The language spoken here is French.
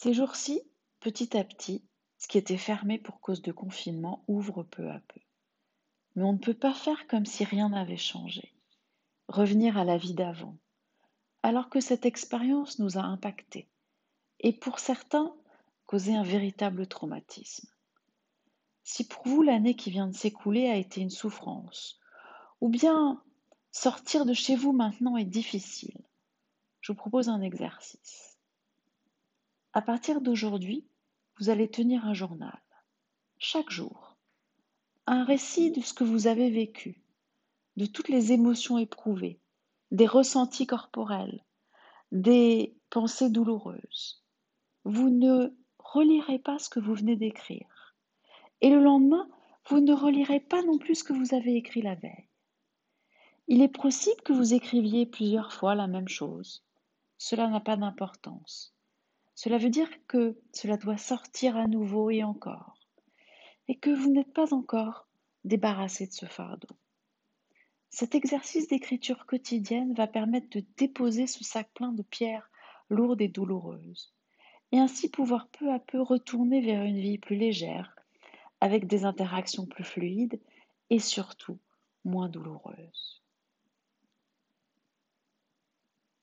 Ces jours-ci, petit à petit, ce qui était fermé pour cause de confinement ouvre peu à peu. Mais on ne peut pas faire comme si rien n'avait changé, revenir à la vie d'avant, alors que cette expérience nous a impactés et pour certains causé un véritable traumatisme. Si pour vous l'année qui vient de s'écouler a été une souffrance, ou bien sortir de chez vous maintenant est difficile, je vous propose un exercice. À partir d'aujourd'hui, vous allez tenir un journal, chaque jour, un récit de ce que vous avez vécu, de toutes les émotions éprouvées, des ressentis corporels, des pensées douloureuses. Vous ne relirez pas ce que vous venez d'écrire. Et le lendemain, vous ne relirez pas non plus ce que vous avez écrit la veille. Il est possible que vous écriviez plusieurs fois la même chose. Cela n'a pas d'importance. Cela veut dire que cela doit sortir à nouveau et encore, et que vous n'êtes pas encore débarrassé de ce fardeau. Cet exercice d'écriture quotidienne va permettre de déposer ce sac plein de pierres lourdes et douloureuses, et ainsi pouvoir peu à peu retourner vers une vie plus légère, avec des interactions plus fluides et surtout moins douloureuses.